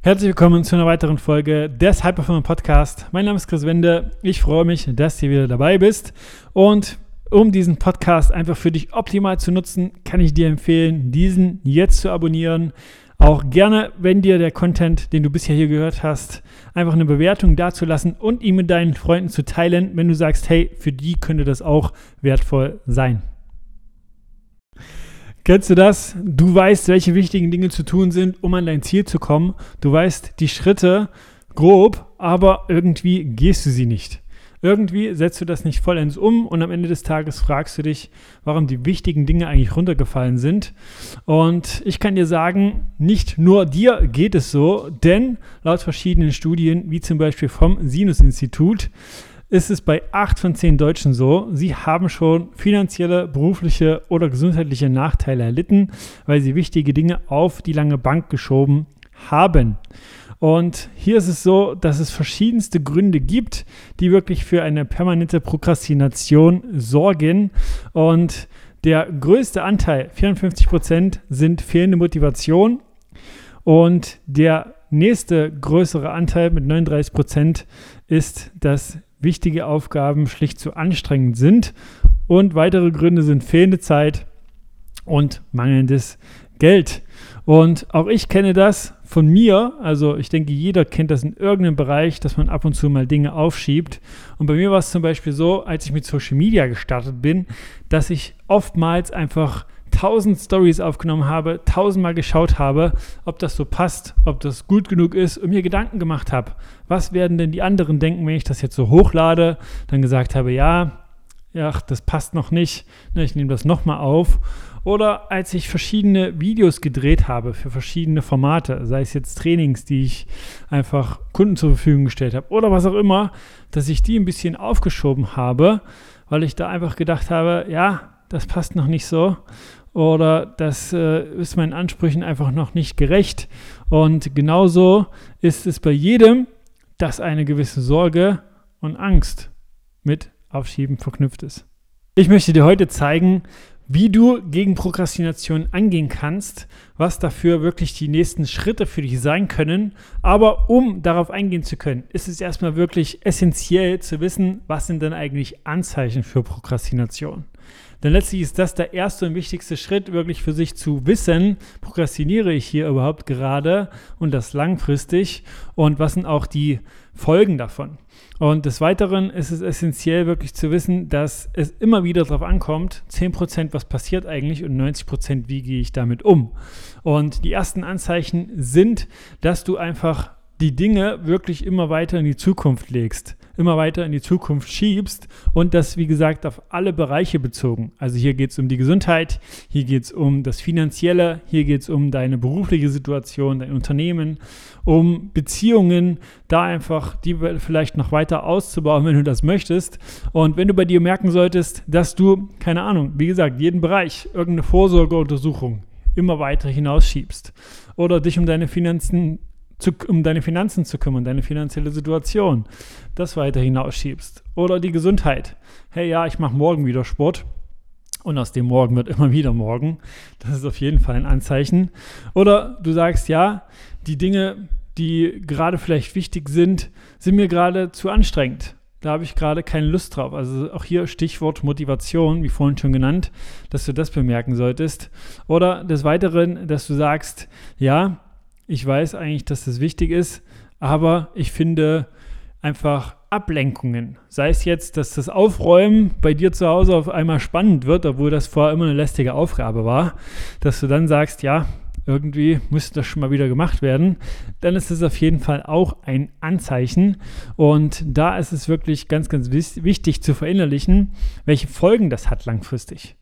Herzlich willkommen zu einer weiteren Folge des High Performer Podcast. Mein Name ist Chris Wende. Ich freue mich, dass du wieder dabei bist. Und um diesen Podcast einfach für dich optimal zu nutzen, kann ich dir empfehlen, diesen jetzt zu abonnieren. Auch gerne, wenn dir der Content, den du bisher hier gehört hast, einfach eine Bewertung dazulassen und ihn mit deinen Freunden zu teilen, wenn du sagst, hey, für die könnte das auch wertvoll sein. Kennst du das? Du weißt, welche wichtigen Dinge zu tun sind, um an dein Ziel zu kommen. Du weißt die Schritte grob, aber irgendwie gehst du sie nicht. Irgendwie setzt du das nicht vollends um und am Ende des Tages fragst du dich, warum die wichtigen Dinge eigentlich runtergefallen sind. Und ich kann dir sagen, nicht nur dir geht es so, denn laut verschiedenen Studien, wie zum Beispiel vom Sinus-Institut, ist es bei acht von zehn Deutschen so, sie haben schon finanzielle, berufliche oder gesundheitliche Nachteile erlitten, weil sie wichtige Dinge auf die lange Bank geschoben haben. Und hier ist es so, dass es verschiedenste Gründe gibt, die wirklich für eine permanente Prokrastination sorgen. Und der größte Anteil, 54 Prozent, sind fehlende Motivation. Und der nächste größere Anteil mit 39 Prozent ist, dass wichtige Aufgaben schlicht zu anstrengend sind. Und weitere Gründe sind fehlende Zeit und mangelndes Geld. Und auch ich kenne das von mir. Also ich denke, jeder kennt das in irgendeinem Bereich, dass man ab und zu mal Dinge aufschiebt. Und bei mir war es zum Beispiel so, als ich mit Social Media gestartet bin, dass ich oftmals einfach tausend Stories aufgenommen habe, tausendmal geschaut habe, ob das so passt, ob das gut genug ist und mir Gedanken gemacht habe, was werden denn die anderen denken, wenn ich das jetzt so hochlade, dann gesagt habe, ja, ja, das passt noch nicht, ne, ich nehme das nochmal auf. Oder als ich verschiedene Videos gedreht habe für verschiedene Formate, sei es jetzt Trainings, die ich einfach Kunden zur Verfügung gestellt habe oder was auch immer, dass ich die ein bisschen aufgeschoben habe, weil ich da einfach gedacht habe, ja, das passt noch nicht so oder das äh, ist meinen Ansprüchen einfach noch nicht gerecht. Und genauso ist es bei jedem, dass eine gewisse Sorge und Angst mit Aufschieben verknüpft ist. Ich möchte dir heute zeigen, wie du gegen Prokrastination angehen kannst, was dafür wirklich die nächsten Schritte für dich sein können. Aber um darauf eingehen zu können, ist es erstmal wirklich essentiell zu wissen, was sind denn eigentlich Anzeichen für Prokrastination. Denn letztlich ist das der erste und wichtigste Schritt, wirklich für sich zu wissen, prokrastiniere ich hier überhaupt gerade und das langfristig und was sind auch die Folgen davon. Und des Weiteren ist es essentiell wirklich zu wissen, dass es immer wieder darauf ankommt, 10% was passiert eigentlich und 90% wie gehe ich damit um. Und die ersten Anzeichen sind, dass du einfach die Dinge wirklich immer weiter in die Zukunft legst immer weiter in die Zukunft schiebst und das, wie gesagt, auf alle Bereiche bezogen. Also hier geht es um die Gesundheit, hier geht es um das Finanzielle, hier geht es um deine berufliche Situation, dein Unternehmen, um Beziehungen, da einfach die vielleicht noch weiter auszubauen, wenn du das möchtest. Und wenn du bei dir merken solltest, dass du, keine Ahnung, wie gesagt, jeden Bereich, irgendeine Vorsorgeuntersuchung immer weiter hinausschiebst oder dich um deine Finanzen zu, um deine Finanzen zu kümmern, deine finanzielle Situation, das weiter hinausschiebst. Oder die Gesundheit. Hey, ja, ich mache morgen wieder Sport. Und aus dem Morgen wird immer wieder morgen. Das ist auf jeden Fall ein Anzeichen. Oder du sagst, ja, die Dinge, die gerade vielleicht wichtig sind, sind mir gerade zu anstrengend. Da habe ich gerade keine Lust drauf. Also auch hier Stichwort Motivation, wie vorhin schon genannt, dass du das bemerken solltest. Oder des Weiteren, dass du sagst, ja, ich weiß eigentlich, dass das wichtig ist, aber ich finde einfach Ablenkungen. Sei es jetzt, dass das Aufräumen bei dir zu Hause auf einmal spannend wird, obwohl das vorher immer eine lästige Aufgabe war, dass du dann sagst, ja, irgendwie müsste das schon mal wieder gemacht werden, dann ist es auf jeden Fall auch ein Anzeichen. Und da ist es wirklich ganz, ganz wichtig zu verinnerlichen, welche Folgen das hat langfristig.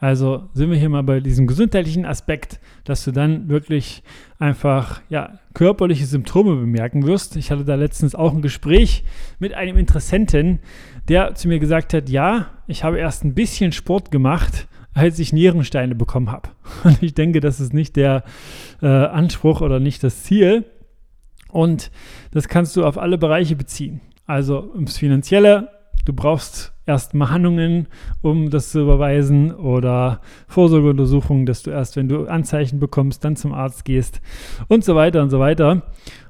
Also sind wir hier mal bei diesem gesundheitlichen Aspekt, dass du dann wirklich einfach ja, körperliche Symptome bemerken wirst. Ich hatte da letztens auch ein Gespräch mit einem Interessenten, der zu mir gesagt hat, ja, ich habe erst ein bisschen Sport gemacht, als ich Nierensteine bekommen habe. Und ich denke, das ist nicht der äh, Anspruch oder nicht das Ziel. Und das kannst du auf alle Bereiche beziehen. Also ums Finanzielle, Du brauchst erst Mahnungen, um das zu überweisen oder Vorsorgeuntersuchungen, dass du erst, wenn du Anzeichen bekommst, dann zum Arzt gehst und so weiter und so weiter.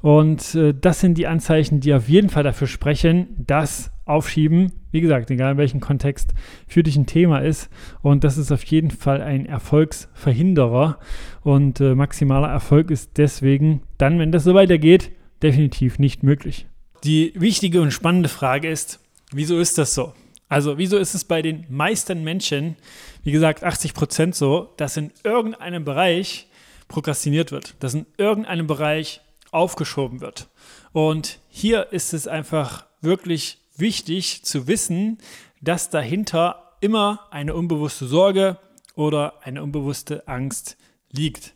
Und äh, das sind die Anzeichen, die auf jeden Fall dafür sprechen, dass Aufschieben, wie gesagt, egal in welchem Kontext, für dich ein Thema ist. Und das ist auf jeden Fall ein Erfolgsverhinderer. Und äh, maximaler Erfolg ist deswegen dann, wenn das so weitergeht, definitiv nicht möglich. Die wichtige und spannende Frage ist, wieso ist das so? Also, wieso ist es bei den meisten Menschen, wie gesagt, 80 Prozent so, dass in irgendeinem Bereich prokrastiniert wird, dass in irgendeinem Bereich aufgeschoben wird? Und hier ist es einfach wirklich wichtig zu wissen, dass dahinter immer eine unbewusste Sorge oder eine unbewusste Angst liegt.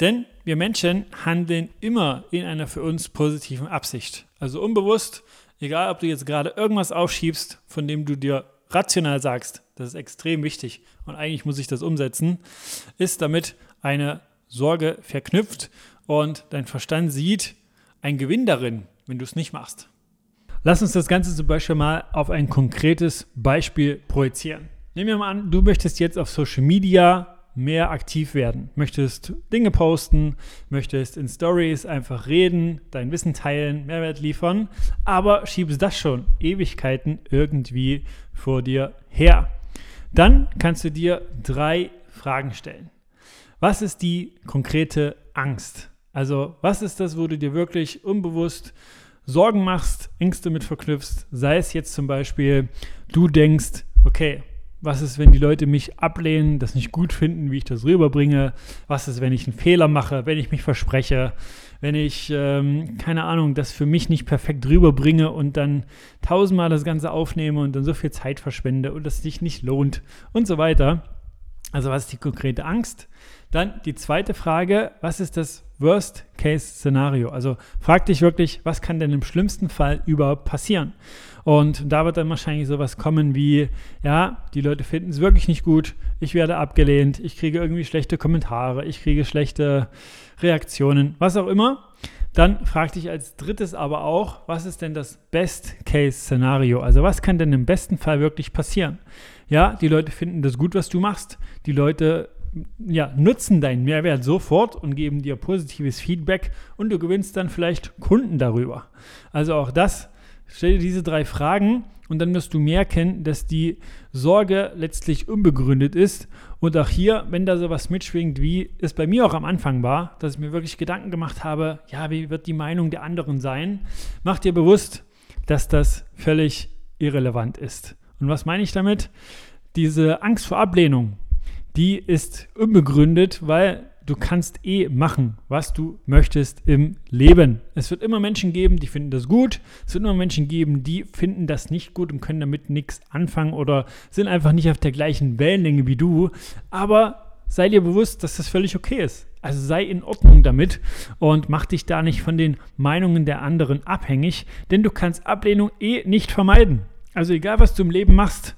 Denn wir Menschen handeln immer in einer für uns positiven Absicht. Also unbewusst, egal ob du jetzt gerade irgendwas aufschiebst, von dem du dir rational sagst, das ist extrem wichtig und eigentlich muss ich das umsetzen, ist damit eine Sorge verknüpft und dein Verstand sieht einen Gewinn darin, wenn du es nicht machst. Lass uns das Ganze zum Beispiel mal auf ein konkretes Beispiel projizieren. Nehmen wir mal an, du möchtest jetzt auf Social Media mehr aktiv werden. Möchtest Dinge posten, möchtest in Stories einfach reden, dein Wissen teilen, Mehrwert liefern, aber schiebst das schon Ewigkeiten irgendwie vor dir her. Dann kannst du dir drei Fragen stellen. Was ist die konkrete Angst? Also, was ist das, wo du dir wirklich unbewusst Sorgen machst, Ängste mit verknüpfst? Sei es jetzt zum Beispiel, du denkst, okay, was ist, wenn die Leute mich ablehnen, das nicht gut finden, wie ich das rüberbringe? Was ist, wenn ich einen Fehler mache, wenn ich mich verspreche, wenn ich, ähm, keine Ahnung, das für mich nicht perfekt rüberbringe und dann tausendmal das Ganze aufnehme und dann so viel Zeit verschwende und das sich nicht lohnt und so weiter. Also was ist die konkrete Angst? Dann die zweite Frage, was ist das Worst-Case-Szenario? Also frag dich wirklich, was kann denn im schlimmsten Fall überhaupt passieren? Und da wird dann wahrscheinlich sowas kommen wie, ja, die Leute finden es wirklich nicht gut, ich werde abgelehnt, ich kriege irgendwie schlechte Kommentare, ich kriege schlechte Reaktionen, was auch immer. Dann frag dich als drittes aber auch, was ist denn das Best-Case-Szenario? Also was kann denn im besten Fall wirklich passieren? Ja, die Leute finden das gut, was du machst. Die Leute ja, nutzen deinen Mehrwert sofort und geben dir positives Feedback und du gewinnst dann vielleicht Kunden darüber. Also auch das Stell dir diese drei Fragen und dann wirst du merken, dass die Sorge letztlich unbegründet ist. Und auch hier, wenn da sowas mitschwingt, wie es bei mir auch am Anfang war, dass ich mir wirklich Gedanken gemacht habe, ja, wie wird die Meinung der anderen sein, mach dir bewusst, dass das völlig irrelevant ist. Und was meine ich damit? Diese Angst vor Ablehnung, die ist unbegründet, weil du kannst eh machen, was du möchtest im Leben. Es wird immer Menschen geben, die finden das gut. Es wird immer Menschen geben, die finden das nicht gut und können damit nichts anfangen oder sind einfach nicht auf der gleichen Wellenlänge wie du. Aber sei dir bewusst, dass das völlig okay ist. Also sei in Ordnung damit und mach dich da nicht von den Meinungen der anderen abhängig, denn du kannst Ablehnung eh nicht vermeiden. Also egal, was du im Leben machst,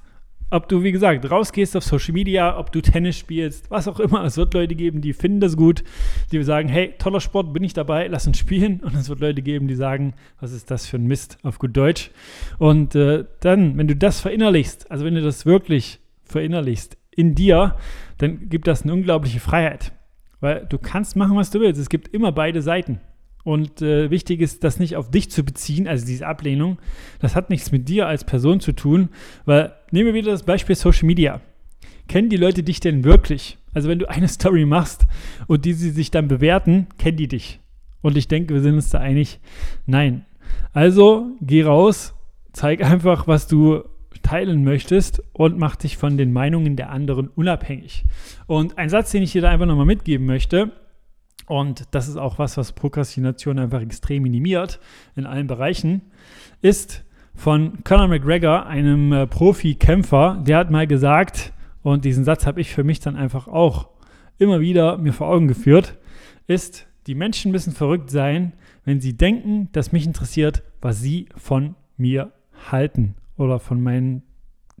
ob du, wie gesagt, rausgehst auf Social Media, ob du Tennis spielst, was auch immer. Es wird Leute geben, die finden das gut, die sagen, hey, toller Sport, bin ich dabei, lass uns spielen. Und es wird Leute geben, die sagen, was ist das für ein Mist auf gut Deutsch. Und äh, dann, wenn du das verinnerlichst, also wenn du das wirklich verinnerlichst in dir, dann gibt das eine unglaubliche Freiheit. Weil du kannst machen, was du willst. Es gibt immer beide Seiten. Und äh, wichtig ist, das nicht auf dich zu beziehen, also diese Ablehnung. Das hat nichts mit dir als Person zu tun, weil nehmen wir wieder das Beispiel Social Media. Kennen die Leute dich denn wirklich? Also wenn du eine Story machst und die sie sich dann bewerten, kennen die dich. Und ich denke, wir sind uns da einig, nein. Also geh raus, zeig einfach, was du teilen möchtest und mach dich von den Meinungen der anderen unabhängig. Und ein Satz, den ich dir da einfach nochmal mitgeben möchte, und das ist auch was, was Prokrastination einfach extrem minimiert in allen Bereichen, ist von Conor McGregor, einem äh, Profi-Kämpfer, der hat mal gesagt, und diesen Satz habe ich für mich dann einfach auch immer wieder mir vor Augen geführt, ist, die Menschen müssen verrückt sein, wenn sie denken, dass mich interessiert, was sie von mir halten oder von meinen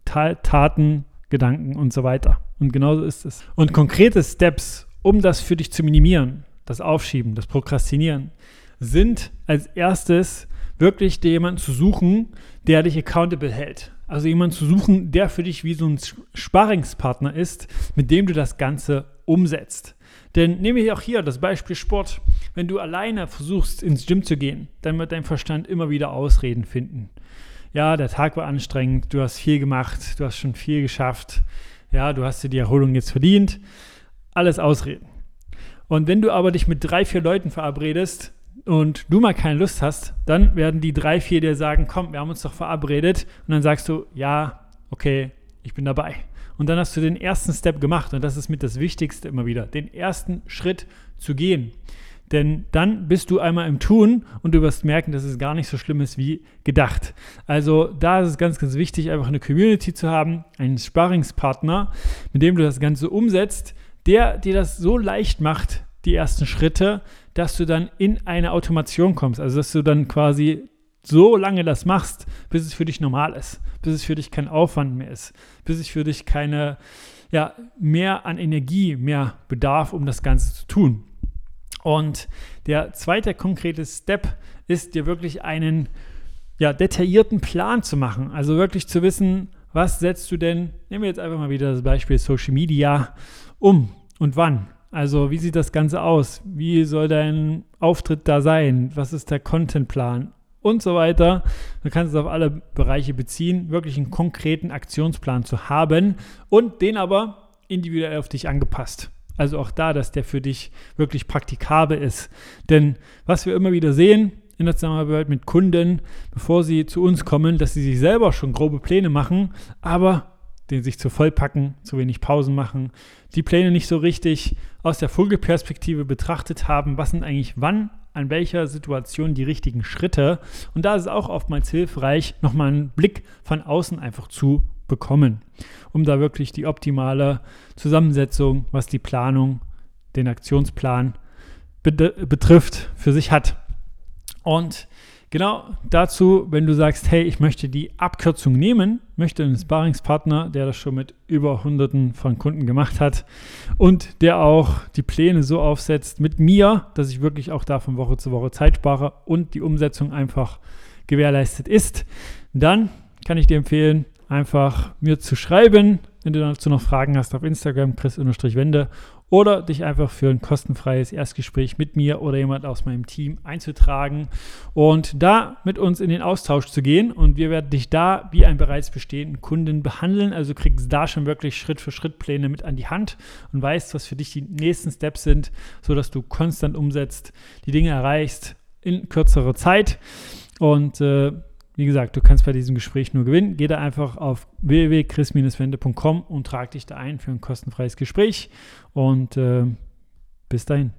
Taten, Gedanken und so weiter. Und genauso ist es. Und konkrete Steps, um das für dich zu minimieren, das Aufschieben, das Prokrastinieren, sind als erstes wirklich dir jemanden zu suchen, der dich accountable hält. Also jemanden zu suchen, der für dich wie so ein Sparringspartner ist, mit dem du das Ganze umsetzt. Denn nehme ich auch hier das Beispiel Sport. Wenn du alleine versuchst, ins Gym zu gehen, dann wird dein Verstand immer wieder Ausreden finden. Ja, der Tag war anstrengend, du hast viel gemacht, du hast schon viel geschafft, ja, du hast dir die Erholung jetzt verdient. Alles Ausreden. Und wenn du aber dich mit drei, vier Leuten verabredest und du mal keine Lust hast, dann werden die drei, vier dir sagen, komm, wir haben uns doch verabredet. Und dann sagst du, ja, okay, ich bin dabei. Und dann hast du den ersten Step gemacht und das ist mit das Wichtigste immer wieder, den ersten Schritt zu gehen. Denn dann bist du einmal im Tun und du wirst merken, dass es gar nicht so schlimm ist wie gedacht. Also da ist es ganz, ganz wichtig, einfach eine Community zu haben, einen Sparringspartner, mit dem du das Ganze umsetzt, der dir das so leicht macht, die ersten Schritte, dass du dann in eine Automation kommst. Also dass du dann quasi so lange das machst, bis es für dich normal ist, bis es für dich kein Aufwand mehr ist, bis es für dich keine, ja, mehr an Energie mehr bedarf, um das Ganze zu tun. Und der zweite konkrete Step ist dir wirklich einen ja, detaillierten Plan zu machen. Also wirklich zu wissen, was setzt du denn, nehmen wir jetzt einfach mal wieder das Beispiel Social Media, um und wann. Also wie sieht das Ganze aus? Wie soll dein Auftritt da sein? Was ist der Contentplan? Und so weiter. Du kannst es auf alle Bereiche beziehen, wirklich einen konkreten Aktionsplan zu haben und den aber individuell auf dich angepasst. Also auch da, dass der für dich wirklich praktikabel ist. Denn was wir immer wieder sehen in der Zusammenarbeit mit Kunden, bevor sie zu uns kommen, dass sie sich selber schon grobe Pläne machen, aber den sich zu vollpacken, zu wenig Pausen machen, die Pläne nicht so richtig aus der Vogelperspektive betrachtet haben, was sind eigentlich wann, an welcher Situation die richtigen Schritte. Und da ist es auch oftmals hilfreich, nochmal einen Blick von außen einfach zu bekommen, um da wirklich die optimale Zusammensetzung, was die Planung, den Aktionsplan betrifft, für sich hat. Und genau dazu, wenn du sagst, hey, ich möchte die Abkürzung nehmen, möchte einen Sparingspartner, der das schon mit über Hunderten von Kunden gemacht hat und der auch die Pläne so aufsetzt mit mir, dass ich wirklich auch da von Woche zu Woche Zeit spare und die Umsetzung einfach gewährleistet ist, dann kann ich dir empfehlen, einfach mir zu schreiben, wenn du dazu noch Fragen hast auf Instagram, chris-wende oder dich einfach für ein kostenfreies Erstgespräch mit mir oder jemand aus meinem Team einzutragen und da mit uns in den Austausch zu gehen. Und wir werden dich da wie einen bereits bestehenden Kunden behandeln. Also kriegst da schon wirklich Schritt für Schritt Pläne mit an die Hand und weißt, was für dich die nächsten Steps sind, sodass du konstant umsetzt, die Dinge erreichst in kürzerer Zeit. Und äh, wie gesagt, du kannst bei diesem Gespräch nur gewinnen. Geh da einfach auf www.chris-wende.com und trag dich da ein für ein kostenfreies Gespräch. Und äh, bis dahin.